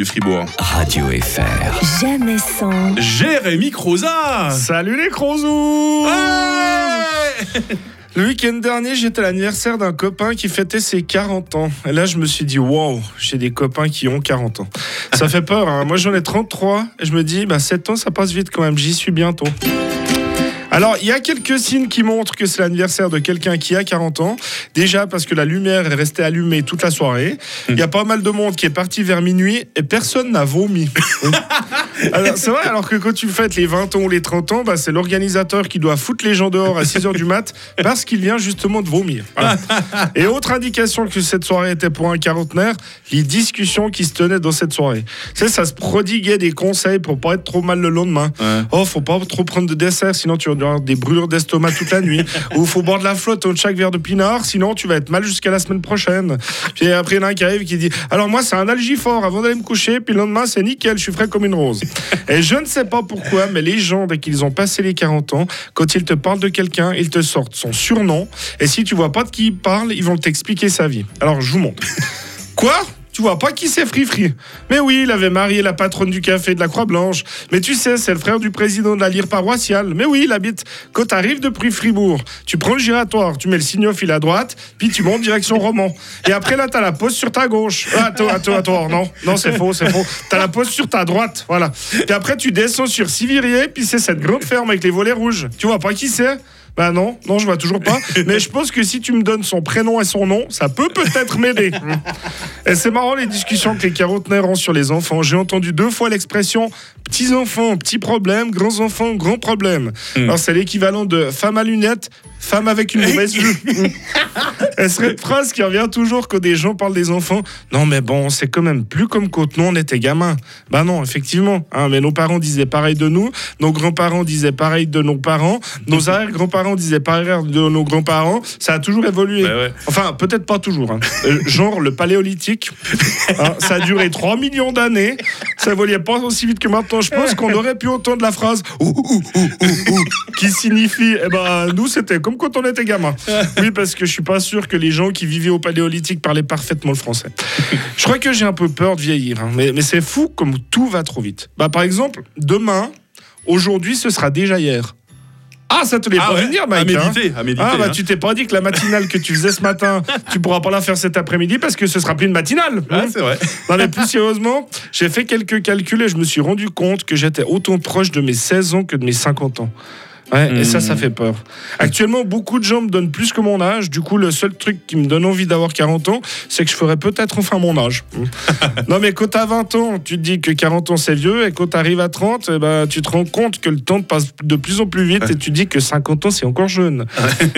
du Fribourg. Radio FR. Jamais sans. Jérémy Croza Salut les crozous Ouais Le week-end dernier, j'étais à l'anniversaire d'un copain qui fêtait ses 40 ans. Et là, je me suis dit, wow, j'ai des copains qui ont 40 ans. Ça fait peur, hein. Moi, j'en ai 33. Et je me dis, bah, 7 ans, ça passe vite quand même. J'y suis bientôt. Alors, il y a quelques signes qui montrent que c'est l'anniversaire de quelqu'un qui a 40 ans. Déjà parce que la lumière est restée allumée toute la soirée. Il y a pas mal de monde qui est parti vers minuit et personne n'a vomi. Alors, c'est vrai, alors que quand tu fêtes les 20 ans ou les 30 ans, bah, c'est l'organisateur qui doit foutre les gens dehors à 6 h du mat parce qu'il vient justement de vomir. Voilà. Et autre indication que cette soirée était pour un quarantenaire, les discussions qui se tenaient dans cette soirée. Tu sais, ça se prodiguait des conseils pour pas être trop mal le lendemain. Ouais. Oh, faut pas trop prendre de dessert, sinon tu vas avoir des brûlures d'estomac toute la nuit. Ou faut boire de la flotte au chaque verre de pinard, sinon tu vas être mal jusqu'à la semaine prochaine. Puis après, il y en a un qui arrive qui dit Alors moi, c'est un algifort avant d'aller me coucher, puis le lendemain, c'est nickel, je suis frais comme une rose. Et je ne sais pas pourquoi, mais les gens, dès qu'ils ont passé les 40 ans, quand ils te parlent de quelqu'un, ils te sortent son surnom. Et si tu vois pas de qui ils parlent, ils vont t'expliquer sa vie. Alors, je vous montre. Quoi? Tu vois pas qui c'est Frifri Mais oui, il avait marié la patronne du café de la Croix-Blanche. Mais tu sais, c'est le frère du président de la lyre paroissiale. Mais oui, il habite. Quand t'arrives depuis Fribourg, tu prends le giratoire, tu mets le signophile à droite, puis tu montes direction Romans. Et après là, t'as la pause sur ta gauche. Ah, attends, attends, attends, non, non, c'est faux, c'est faux. T'as la pause sur ta droite, voilà. Puis après, tu descends sur Sivirier, puis c'est cette grande ferme avec les volets rouges. Tu vois pas qui c'est? Bah non, non, je vois toujours pas. Mais je pense que si tu me donnes son prénom et son nom, ça peut peut-être m'aider. Et c'est marrant les discussions que les quarantenaires ont sur les enfants. J'ai entendu deux fois l'expression petits enfants, petits problèmes, grands enfants, grands problèmes. Alors c'est l'équivalent de femme à lunettes, femme avec une mauvaise vue. Une phrase qui revient toujours quand des gens parlent des enfants. Non mais bon, c'est quand même plus comme quand nous on était gamins. Bah non, effectivement. hein, mais nos parents disaient pareil de nous, nos grands-parents disaient pareil de nos parents, nos arrière-grands-parents disaient pareil de nos grands-parents. Ça a toujours évolué. Bah ouais. Enfin, peut-être pas toujours. hein. Euh, genre le paléolithique, hein, ça a duré 3 millions d'années. Ça évoluait pas aussi vite que maintenant. Je pense qu'on aurait pu entendre la phrase qui signifie, eh ben, nous, c'était comme quand on était gamin. Oui, parce que je suis pas sûr que les gens qui vivaient au paléolithique parlaient parfaitement le français. Je crois que j'ai un peu peur de vieillir, hein, mais, mais c'est fou comme tout va trop vite. Bah, par exemple, demain, aujourd'hui, ce sera déjà hier. Ah, ça te l'est pas ouais. venir, à Mike. hein à méditer. ah bah hein. tu t'es pas dit que la matinale que tu faisais ce matin, tu pourras pas la faire cet après-midi parce que ce sera plus une matinale. Ouais, c'est vrai. Non mais plus sérieusement, j'ai fait quelques calculs et je me suis rendu compte que j'étais autant proche de mes 16 ans que de mes 50 ans. Ouais, Et ça, ça fait peur. Actuellement, beaucoup de gens me donnent plus que mon âge. Du coup, le seul truc qui me donne envie d'avoir 40 ans, c'est que je ferais peut-être enfin mon âge. non, mais quand t'as 20 ans, tu te dis que 40 ans c'est vieux, et quand t'arrives à 30, eh ben, tu te rends compte que le temps passe de plus en plus vite, et tu te dis que 50 ans c'est encore jeune.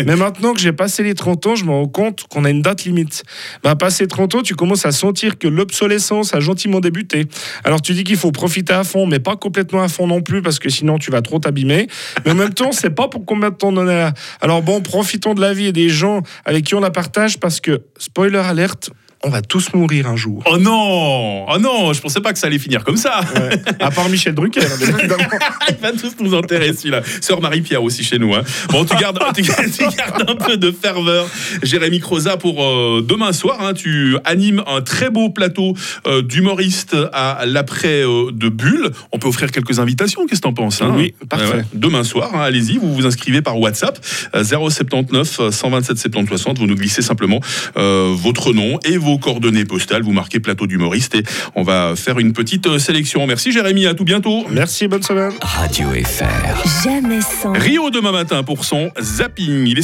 mais maintenant que j'ai passé les 30 ans, je me rends compte qu'on a une date limite. Ben, passé 30 ans, tu commences à sentir que l'obsolescence a gentiment débuté. Alors tu dis qu'il faut profiter à fond, mais pas complètement à fond non plus, parce que sinon tu vas trop t'abîmer. Mais en même temps, c'est pas pour combien de temps on en là. Alors bon, profitons de la vie et des gens avec qui on la partage, parce que, spoiler alerte, on va tous mourir un jour. Oh non Oh non Je pensais pas que ça allait finir comme ça Ouais. À part Michel Drucker, évidemment. Il va tous nous intéresser celui-là. Sœur Marie-Pierre aussi chez nous. hein. Bon, tu gardes, tu, un peu de ferveur. Jérémy Croza pour euh, demain soir. hein. tu animes un très beau plateau euh, d'humoristes à l'après euh, de Bulle. On peut offrir quelques invitations. Qu'est-ce que t'en penses hein? Oui, parfait. Demain soir, hein, allez-y. Vous vous inscrivez par WhatsApp euh, 079 127 70 60. Vous nous glissez simplement votre nom et vos coordonnées postales. Vous marquez plateau d'humoriste et on va faire une petite euh, sélection. Merci Jérémy. À tout bientôt. Merci, bonne semaine. Radio FR. Jamais sans. Rio demain matin pour son zapping. Il est